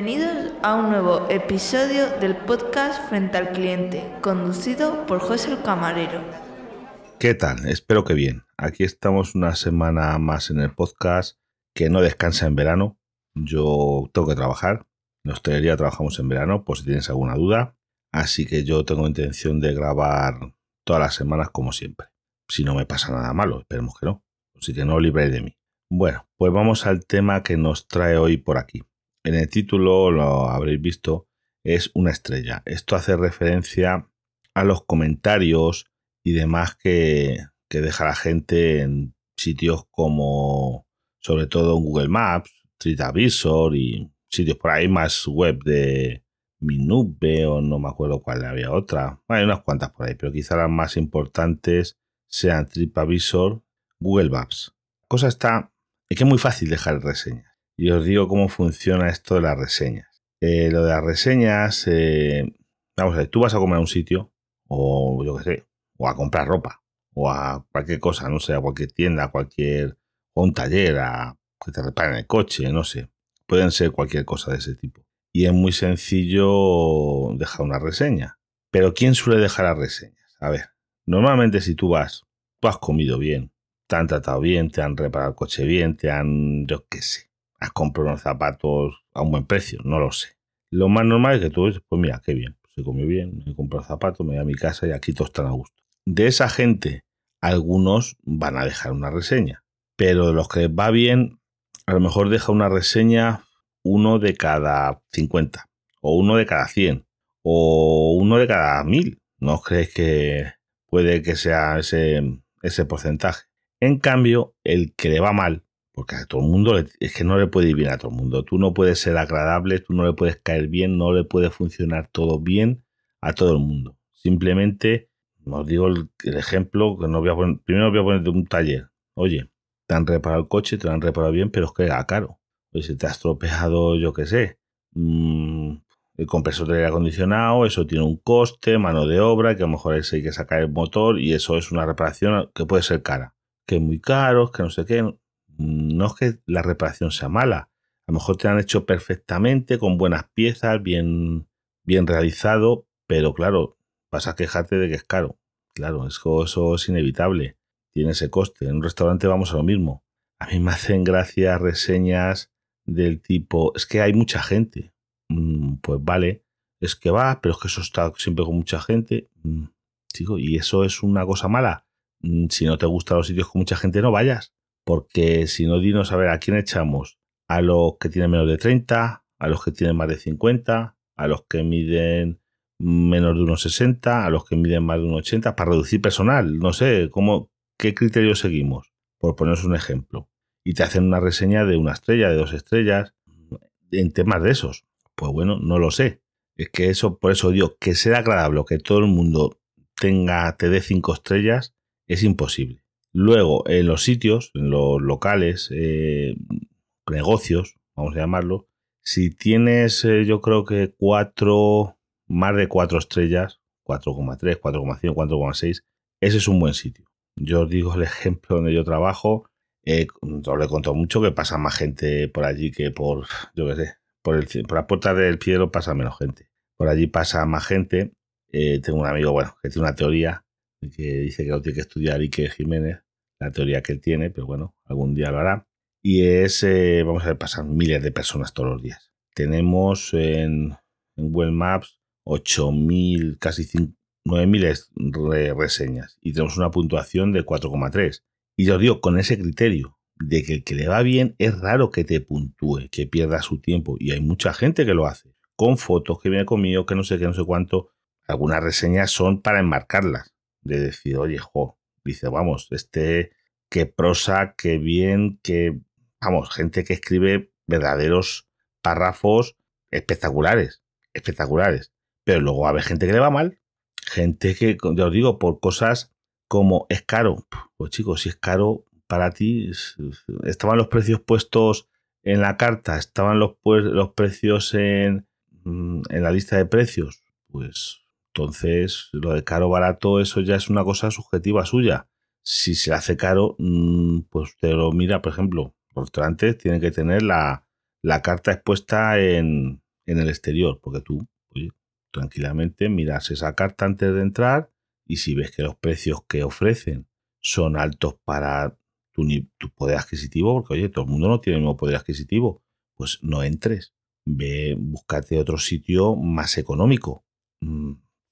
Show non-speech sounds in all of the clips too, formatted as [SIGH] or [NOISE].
Bienvenidos a un nuevo episodio del podcast Frente al Cliente, conducido por José el Camarero. ¿Qué tal? Espero que bien. Aquí estamos una semana más en el podcast que no descansa en verano. Yo tengo que trabajar. En hostelería trabajamos en verano, por si tienes alguna duda. Así que yo tengo intención de grabar todas las semanas como siempre. Si no me pasa nada malo, esperemos que no. Así que no libréis de mí. Bueno, pues vamos al tema que nos trae hoy por aquí en el título lo habréis visto, es una estrella. Esto hace referencia a los comentarios y demás que, deja la gente en sitios como, sobre todo en Google Maps, TripAdvisor y sitios por ahí más web de Minube o no me acuerdo cuál había otra. hay unas cuantas por ahí, pero quizá las más importantes sean TripAdvisor, Google Maps. Cosa está, es que es muy fácil dejar reseñas y os digo cómo funciona esto de las reseñas. Eh, lo de las reseñas, eh, vamos a ver, tú vas a comer a un sitio, o yo qué sé, o a comprar ropa, o a cualquier cosa, no sé, a cualquier tienda, a cualquier, o un taller, a que te reparen el coche, no sé. Pueden ser cualquier cosa de ese tipo. Y es muy sencillo dejar una reseña. Pero ¿quién suele dejar las reseñas? A ver, normalmente si tú vas, tú has comido bien, te han tratado bien, te han reparado el coche bien, te han, yo qué sé, has unos zapatos a un buen precio, no lo sé. Lo más normal es que tú dices, pues mira, qué bien, pues se comió bien, he comprado zapatos, me voy a mi casa y aquí todos están a gusto. De esa gente, algunos van a dejar una reseña, pero de los que va bien, a lo mejor deja una reseña uno de cada 50, o uno de cada 100, o uno de cada 1000. ¿No crees que puede que sea ese, ese porcentaje? En cambio, el que le va mal, porque a todo el mundo es que no le puede ir bien a todo el mundo. Tú no puedes ser agradable, tú no le puedes caer bien, no le puede funcionar todo bien a todo el mundo. Simplemente, os digo el, ejemplo, que no voy a poner, primero voy a poner de un taller. Oye, te han reparado el coche, te lo han reparado bien, pero es que era caro. Oye, si te has tropeado, yo qué sé, mm, el compresor de aire acondicionado, eso tiene un coste, mano de obra, que a lo mejor hay que sacar el motor y eso es una reparación que puede ser cara. Que es muy caro, que no sé qué no es que la reparación sea mala. A lo mejor te han hecho perfectamente, con buenas piezas, bien, bien realizado, pero claro, vas a quejarte de que es caro. Claro, eso, eso es inevitable. Tiene ese coste. En un restaurante vamos a lo mismo. A mí me hacen gracia reseñas del tipo, es que hay mucha gente. Mm, pues vale, es que va, pero es que eso está siempre con mucha gente. Mm, y eso es una cosa mala. Mm, si no te gustan los sitios con mucha gente, no vayas. Porque si no, dinos a ver a quién echamos. A los que tienen menos de 30, a los que tienen más de 50, a los que miden menos de unos 60, a los que miden más de unos 80, para reducir personal. No sé, ¿cómo, ¿qué criterio seguimos? Por poneros un ejemplo. Y te hacen una reseña de una estrella, de dos estrellas, en temas de esos. Pues bueno, no lo sé. Es que eso, por eso digo, que sea agradable, que todo el mundo tenga, te dé cinco estrellas, es imposible. Luego, en los sitios, en los locales, eh, negocios, vamos a llamarlo, si tienes, eh, yo creo que cuatro, más de cuatro estrellas, 4,3, 4,5, 4,6, ese es un buen sitio. Yo os digo el [LAUGHS] ejemplo donde yo trabajo, eh, os le contado mucho que pasa más gente por allí que por, yo qué sé, por, el, por la puerta del cielo pasa menos gente. Por allí pasa más gente. tengo un amigo, bueno, que tiene una teoría que dice que lo tiene que estudiar Ike Jiménez, la teoría que él tiene, pero bueno, algún día lo hará. Y es, eh, vamos a ver, pasan miles de personas todos los días. Tenemos en, en Google Maps 8.000, casi 9.000 reseñas y tenemos una puntuación de 4,3. Y yo digo, con ese criterio de que el que le va bien es raro que te puntúe, que pierda su tiempo. Y hay mucha gente que lo hace, con fotos que viene conmigo, que no sé qué, no sé cuánto. Algunas reseñas son para enmarcarlas de decir, oye, jo, dice, vamos, este, qué prosa, qué bien, que, vamos, gente que escribe verdaderos párrafos espectaculares, espectaculares. Pero luego va a haber gente que le va mal, gente que, ya os digo, por cosas como es caro. Pues chicos, si es caro para ti, estaban los precios puestos en la carta, estaban los, pues, los precios en, mm, en la lista de precios, pues entonces, lo de caro barato, eso ya es una cosa subjetiva suya. Si se hace caro, mm, pues te lo mira, por ejemplo, los restaurantes tienen que tener la, carta expuesta en, en el exterior, porque tú, oye, tranquilamente miras esa carta antes de entrar y si ves que los precios que ofrecen son altos para tu, tu poder adquisitivo, porque oye, todo el mundo no tiene el mismo poder adquisitivo, pues no entres. Ve, búscate otro sitio más económico.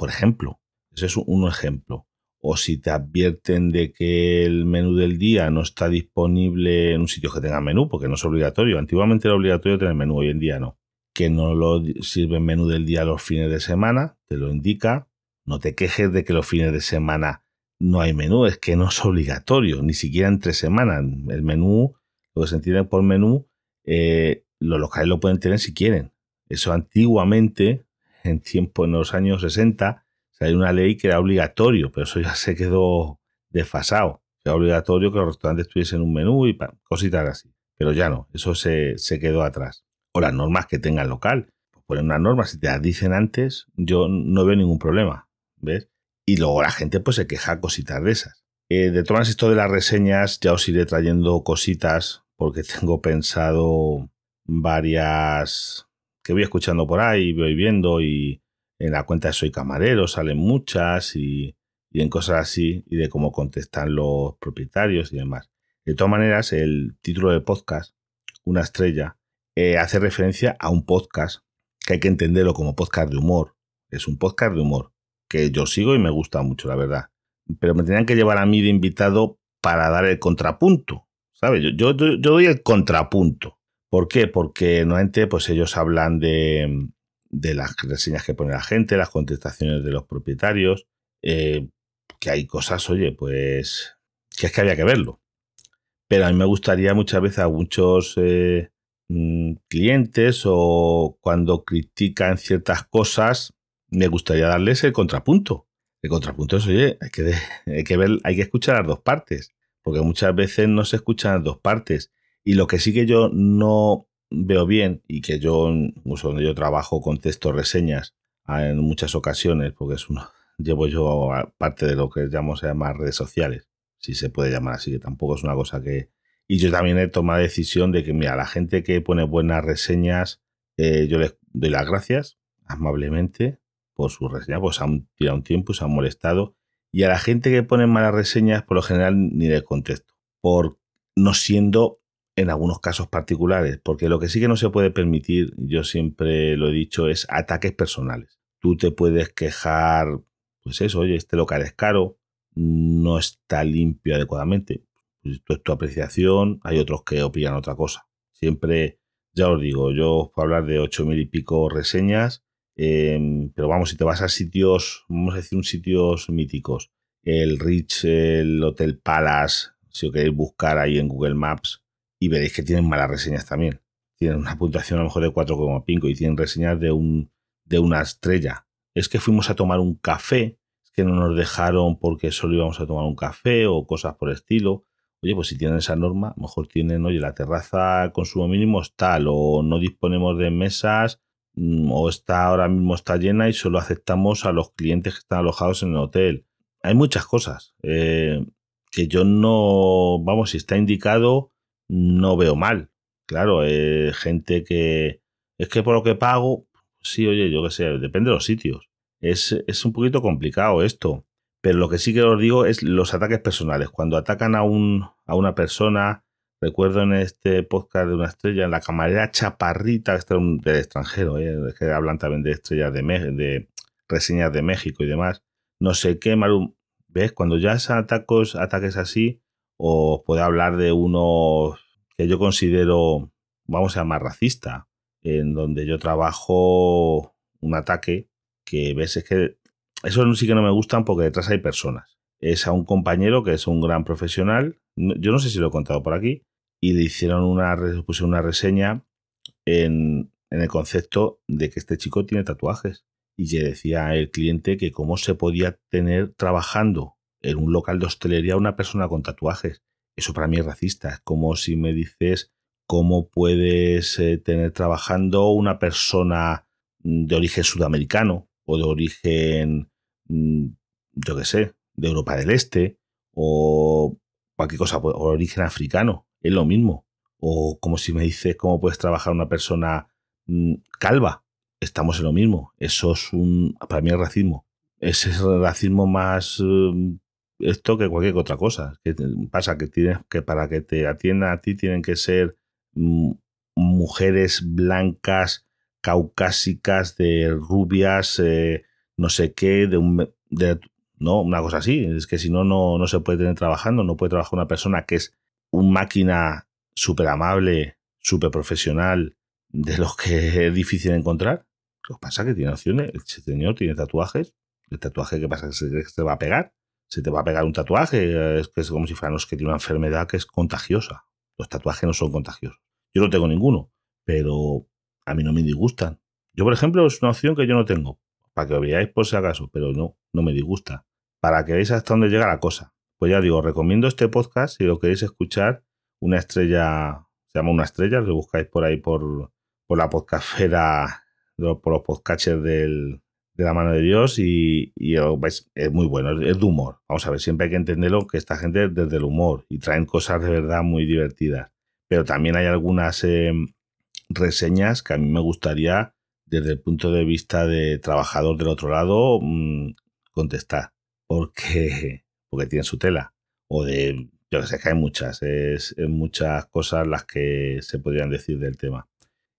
Por ejemplo, ese es un ejemplo. O si te advierten de que el menú del día no está disponible en un sitio que tenga menú, porque no es obligatorio. Antiguamente era obligatorio tener menú, hoy en día no. Que no lo sirve menú del día los fines de semana, te lo indica. No te quejes de que los fines de semana no hay menú, es que no es obligatorio, ni siquiera entre semanas. El menú, lo que se entiende por menú, eh, los locales lo pueden tener si quieren. Eso antiguamente, en tiempo, en los años 60, hay una ley que era obligatorio, pero eso ya [LAUGHS] se quedó desfasado. Era obligatorio que los restaurantes tuviesen un menú y cositas así. Pero ya no, eso se, quedó atrás. O las normas que tenga el local. Pues ponen unas normas, si te las dicen antes, yo no veo ningún problema. ¿Ves? Y luego la gente pues se queja cositas de esas. Eh, de todas esto de las reseñas, ya os iré trayendo cositas porque [LAUGHS] tengo pensado varias que voy escuchando por ahí, voy viendo y en la cuenta de Soy Camarero salen muchas y, en cosas así y de cómo contestan los propietarios y demás. De todas maneras, el título del podcast, Una estrella, eh, hace referencia a un podcast que hay que entenderlo como podcast de humor. Es un podcast de humor que yo sigo y me gusta mucho, la verdad. Pero me tenían que llevar a mí de invitado para dar el contrapunto. ¿Sabes? Yo, yo, yo doy el contrapunto. ¿Por qué? Porque normalmente pues ellos hablan de, de las reseñas que pone la gente, las contestaciones de los propietarios, eh, que hay cosas, oye, pues que es que había que verlo. Pero a mí me gustaría muchas veces a muchos eh, mm, clientes o cuando critican ciertas cosas, me gustaría darles el contrapunto. El contrapunto es, oye, hay que, hay que ver, hay que escuchar las dos partes, porque muchas veces no se escuchan las dos partes. Y lo que sí que yo no veo bien y que yo, donde yo trabajo, contesto reseñas en muchas ocasiones, porque es uno, [LAUGHS] llevo yo parte de lo que llamamos llamar redes sociales, si se puede llamar así, que tampoco es una cosa que... Y yo también he tomado la decisión de que, mira, la gente que pone buenas reseñas, eh, yo les doy las gracias amablemente por su reseña, pues han tirado un tiempo, se han molestado. Y a la gente que pone malas reseñas, por lo general ni le contesto, por no siendo en algunos casos particulares, porque lo que sí que no se puede permitir, yo siempre lo he dicho, es ataques personales. Tú te puedes quejar, pues eso, oye, este local es caro, no está limpio adecuadamente. Pues es tu apreciación, hay otros que opinan otra cosa. Siempre, ya os digo, yo puedo hablar de ocho mil y pico reseñas, em, pero vamos, si te vas a sitios, vamos a decir, un sitios míticos, el Rich, el Hotel Palace, si os queréis buscar ahí en Google Maps, y veréis que tienen malas reseñas también. Tienen una puntuación a lo mejor de 4,5 y tienen reseñas de, un, de una estrella. Es que fuimos a tomar un café, es que no nos dejaron porque solo íbamos a tomar un café o cosas por el estilo. Oye, pues si tienen esa norma, mejor tienen, oye, la terraza consumo mínimo es tal, o no disponemos de mesas, mm, o está ahora mismo está llena y solo aceptamos a los clientes que están alojados en el hotel. Hay muchas cosas eh, que yo no, vamos, si está indicado, no veo mal. Claro, eh, gente que es que por lo que pago, sí, oye, yo qué sé, depende de los sitios. Es, es, un poquito complicado esto. Pero lo que sí que os digo es los ataques personales. Cuando atacan a, un, a una persona, recuerdo en este podcast de una estrella, en la camarera chaparrita, este del extranjero, ¿eh? que hablan también de estrellas de, de reseñas de México y demás. No sé qué, Maru, ¿ves? Cuando ya son atacos, ataques así, o puede hablar de uno que yo considero, vamos a llamar racista, en donde yo trabajo un ataque que ves es que eso sí que no me gustan porque detrás hay personas. Es a un compañero que es un gran profesional, yo no sé si lo he contado por aquí, y le hicieron una, pusieron una reseña en, en el concepto de que este chico tiene tatuajes. Y le decía el cliente que cómo se podía tener trabajando en un local de hostelería una persona con tatuajes. Eso para mí es racista. Es como si me dices cómo puedes eh, tener trabajando una persona mm, de origen sudamericano o de origen, mm, yo qué sé, de Europa del Este o cualquier cosa, o origen africano. Es lo mismo. O como si me dices cómo puedes trabajar una persona mm, calva. estamos en lo mismo. Eso es un, para mí es racismo. Ese es el racismo más eh, esto que cualquier otra cosa. ¿Qué pasa? Que, tienes, que para que te atiendan a ti tienen que ser mm, mujeres blancas, caucásicas, de rubias, eh, no sé qué, de un... No, una cosa así. Es que si no, no se puede tener trabajando, no puede trabajar una persona que es un máquina súper amable, súper profesional, de los que [LAUGHS] es difícil encontrar. ¿Qué pasa? Que tiene opciones. El señor tiene tatuajes. ¿El tatuaje qué pasa? ¿Que se va a pegar? Se te va a pegar un tatuaje. Es que es como si fueran los que tienen una enfermedad que es contagiosa. Los tatuajes no son contagiosos. Yo no tengo ninguno, pero a mí no me disgustan. Yo, por ejemplo, es una opción que yo no tengo. Para que lo veáis por si acaso, pero no, no me disgusta. Para que veáis hasta dónde llega la cosa. Pues ya digo, recomiendo este podcast si lo queréis escuchar. Una estrella, se llama Una estrella, lo buscáis por ahí por, por la podcastfera, por los podcatchers del, de la mano de Dios y, es muy bueno, es de humor. Vamos a ver, siempre hay que entenderlo que esta gente es desde el humor y traen cosas de verdad muy divertidas. Pero también hay algunas em, reseñas que a mí me gustaría, desde el punto de vista de trabajador del otro lado, mm, contestar. Porque, [LAUGHS] porque tienen su tela. O de, yo que sé, que hay muchas, es, es muchas cosas las que se podrían decir del tema.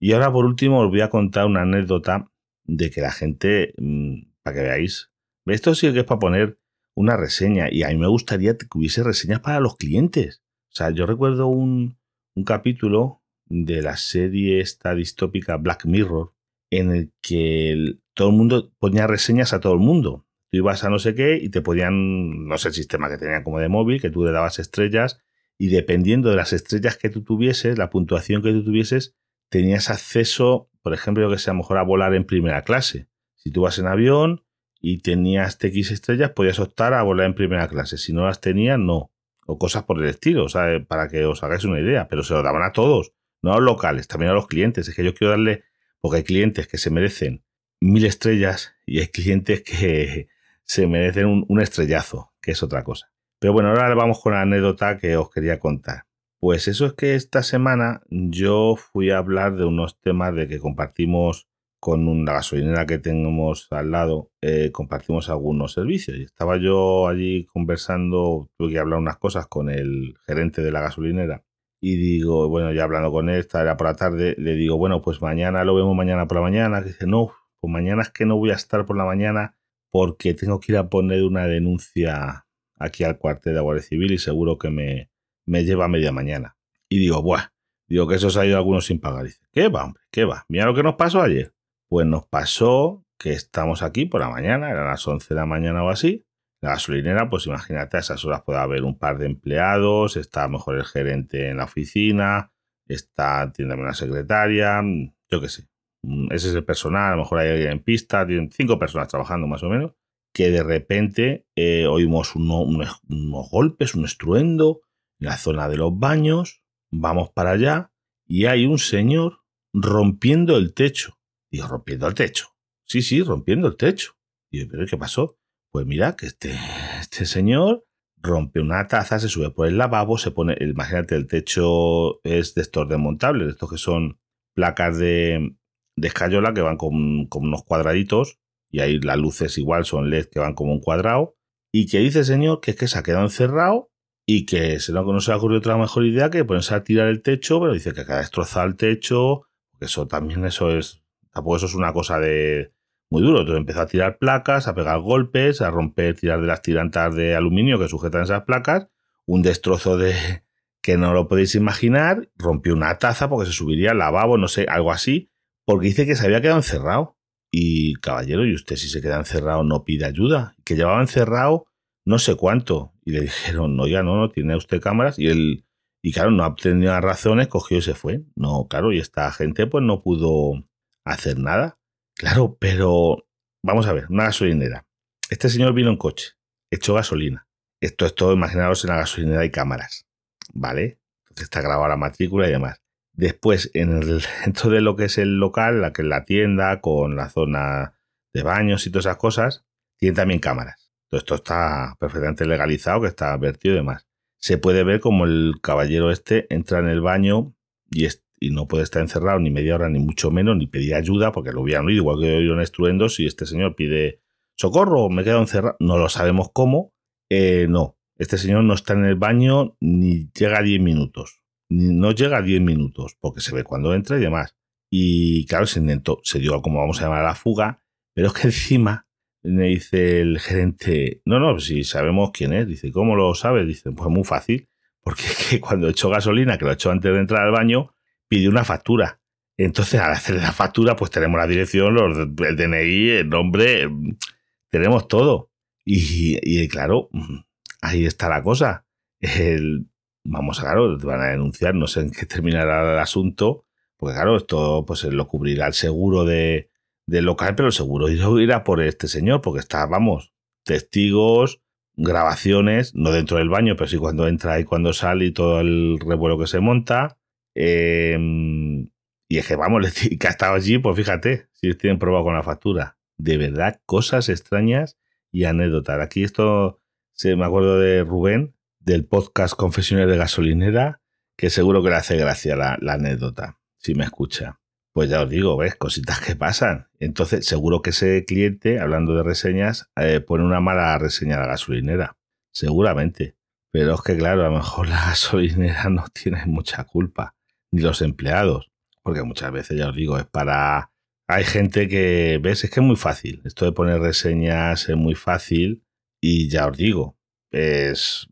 Y ahora, por último, os voy a contar una anécdota de que la gente, mm, para que veáis, esto sí que es para poner una reseña y a mí me gustaría que hubiese reseñas para los clientes. O sea, yo recuerdo un, un capítulo de la serie esta distópica Black Mirror en el que todo el mundo ponía reseñas a todo el mundo. Tú ibas a no sé qué y te podían, no sé el sistema que tenían como de móvil, que tú le dabas estrellas y dependiendo de las estrellas que tú tuvieses, la puntuación que tú tuvieses, tenías acceso por ejemplo, que sea mejor a volar en primera clase. Si tú vas en avión y tenías TX estrellas, podías optar a volar en primera clase. Si no las tenías, no. O cosas por el estilo, sea, para que os hagáis una idea. Pero se lo daban a todos, no a los locales, también a los clientes. Es que yo quiero darle, porque hay clientes que se merecen mil estrellas y hay clientes que [LAUGHS] se merecen un, un estrellazo, que es otra cosa. Pero bueno, ahora vamos con la anécdota que os quería contar. Pues eso es que esta semana yo fui a hablar de unos temas de que compartimos con una gasolinera que tenemos al lado, eh, compartimos algunos servicios. Y estaba yo allí conversando, tuve que hablar unas cosas con el gerente de la gasolinera. Y digo, bueno, ya hablando con él, esta era por la tarde, le digo, bueno, pues mañana lo vemos mañana por la mañana. dice, no, pues mañana es que no voy a estar por la mañana porque tengo que ir a poner una denuncia aquí al cuartel de Guardia Civil y seguro que me, me lleva media mañana. Y digo, buah, digo que eso se ha ido algunos sin pagar. Dice, ¿qué va, hombre? ¿Qué va? Mira lo que nos pasó ayer. Pues nos pasó que estamos aquí por la mañana, eran las 11 de la mañana o así. La gasolinera, pues imagínate, a esas horas puede haber un par de empleados, está mejor el gerente en la oficina, está, tiene una secretaria, yo qué sé. Mm, ese es el personal, a lo mejor hay alguien en pista, tienen cinco personas trabajando más o menos, que de repente eh, oímos unos golpes, un estruendo, la zona de los baños, vamos para allá y hay un señor rompiendo el techo. Digo, rompiendo el techo. Sí, sí, rompiendo el techo. Digo, ¿pero qué pasó? Pues mira que este, este señor rompe una taza, se sube por el lavabo, se pone, imagínate, el techo es de estos desmontables, de estos que son placas de, de escayola que van con, con, unos cuadraditos y ahí las luces igual son LED que van como un cuadrado. Y que dice el señor que es que se ha quedado encerrado y que se no, no se ha ocurrido otra mejor idea que ponerse a tirar el techo, pero dice que ha destrozado el techo, eso también eso es, tampoco eso es una cosa de muy duro. Entonces empezó a tirar placas, a pegar golpes, a romper, tirar de las tirantas de aluminio que sujetan esas placas, un destrozo de [LAUGHS] que no lo podéis imaginar, rompió una taza porque se subiría al lavabo, no sé, algo así, porque dice que se había quedado encerrado. Y caballero, y usted si se queda encerrado no pide ayuda, que llevaba encerrado no sé cuánto. Y le dijeron, no, ya no, no tiene usted cámaras. Y él, y claro, no obtenía razones, cogió y se fue. No, claro, y esta gente pues no pudo hacer nada. Claro, pero vamos a ver, una gasolinera. Este señor vino en coche, echó gasolina. Esto es todo, imaginaros en la gasolinera hay cámaras, ¿vale? Entonces está grabada la matrícula y demás. Después, en el, [LAUGHS] dentro de lo que es el local, la que es la tienda, con la zona de baños y todas esas cosas, tiene también cámaras. Esto está perfectamente legalizado, que está advertido y demás. Se puede ver como el caballero este entra en el baño y, y no puede estar encerrado ni media hora, ni mucho menos, ni pedir ayuda, porque lo hubieran oído, igual que oído en estruendo, si este señor pide socorro, me quedo encerrado, no lo sabemos cómo, eh, no, este señor no está en el baño ni llega a 10 minutos, ni, no llega a 10 minutos, porque se ve cuando entra y demás. Y claro, se se dio como vamos a llamar la fuga, pero es que [LAUGHS] encima me dice el gerente, no, no, si sabemos quién es, dice, ¿cómo lo sabes? Dice, pues muy fácil, porque que cuando echó gasolina, que lo echó antes de entrar al baño, pidió una factura. Entonces, al hacer la factura, pues tenemos la dirección, el DNI, el nombre, tenemos todo. Y, y claro, ahí está la cosa. El, vamos a, claro, te van a denunciar, no sé en qué terminará el asunto, porque claro, esto pues lo cubrirá el seguro de, del local, pero seguro irá por este señor, porque está, vamos, testigos, grabaciones, no dentro del baño, pero sí cuando entra y cuando sale y todo el revuelo que se monta. Eh, y es que, vamos, [LAUGHS] que ha estado allí, pues fíjate, si tienen probado con la factura. De verdad, cosas extrañas y anécdotas. Aquí esto, se me acuerdo de Rubén, del podcast Confesiones de Gasolinera, que seguro que le hace gracia la anécdota, si me escucha. Pues ya os digo, ves, cositas que pasan. Entonces, seguro que ese cliente, hablando de reseñas, eh, pone una mala reseña a la gasolinera. Seguramente. Pero es que, claro, a lo mejor la [LAUGHS] gasolinera no tiene mucha culpa, ni los empleados. Porque muchas veces, ya os digo, es para... Hay gente que, ves, es que es muy fácil. Esto de poner reseñas es muy fácil. Y ya os digo, es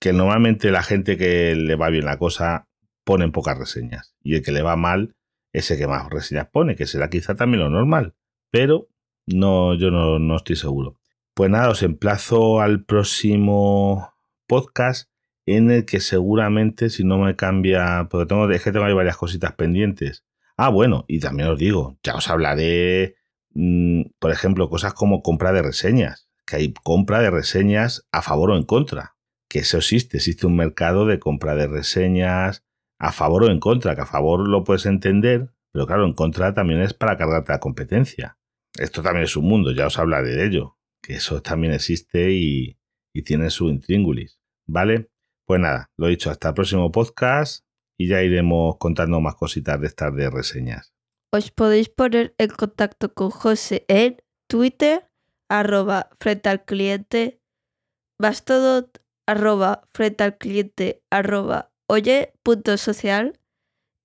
que normalmente la gente que le va bien la cosa pone pocas reseñas. Y el que le va mal ese que más reseñas pone, que será quizá también lo normal, pero no, yo no, no estoy seguro. Pues nada, os emplazo al próximo podcast en el que seguramente si no me cambia, porque tengo, es que tengo ahí varias cositas pendientes. Ah, bueno, y también os digo, ya os hablaré, mmm, por ejemplo, cosas como compra de reseñas, que hay compra de reseñas a favor o en contra, que eso existe, existe un mercado de compra de reseñas, a favor o en contra, que a favor lo puedes entender, pero claro, en contra también es para cargarte la competencia. Esto también es un mundo, ya os hablaré de ello, que eso también existe y, y tiene su intríngulis, ¿vale? Pues nada, lo dicho, hasta el próximo podcast y ya iremos contando más cositas de estas de reseñas. Os podéis poner en contacto con José en Twitter, arroba frente al cliente, bastodot, arroba frente al cliente, arroba oye.social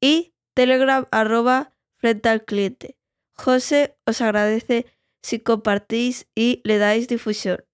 y telegram arroba frente al cliente. José os agradece si compartís y le dais difusión.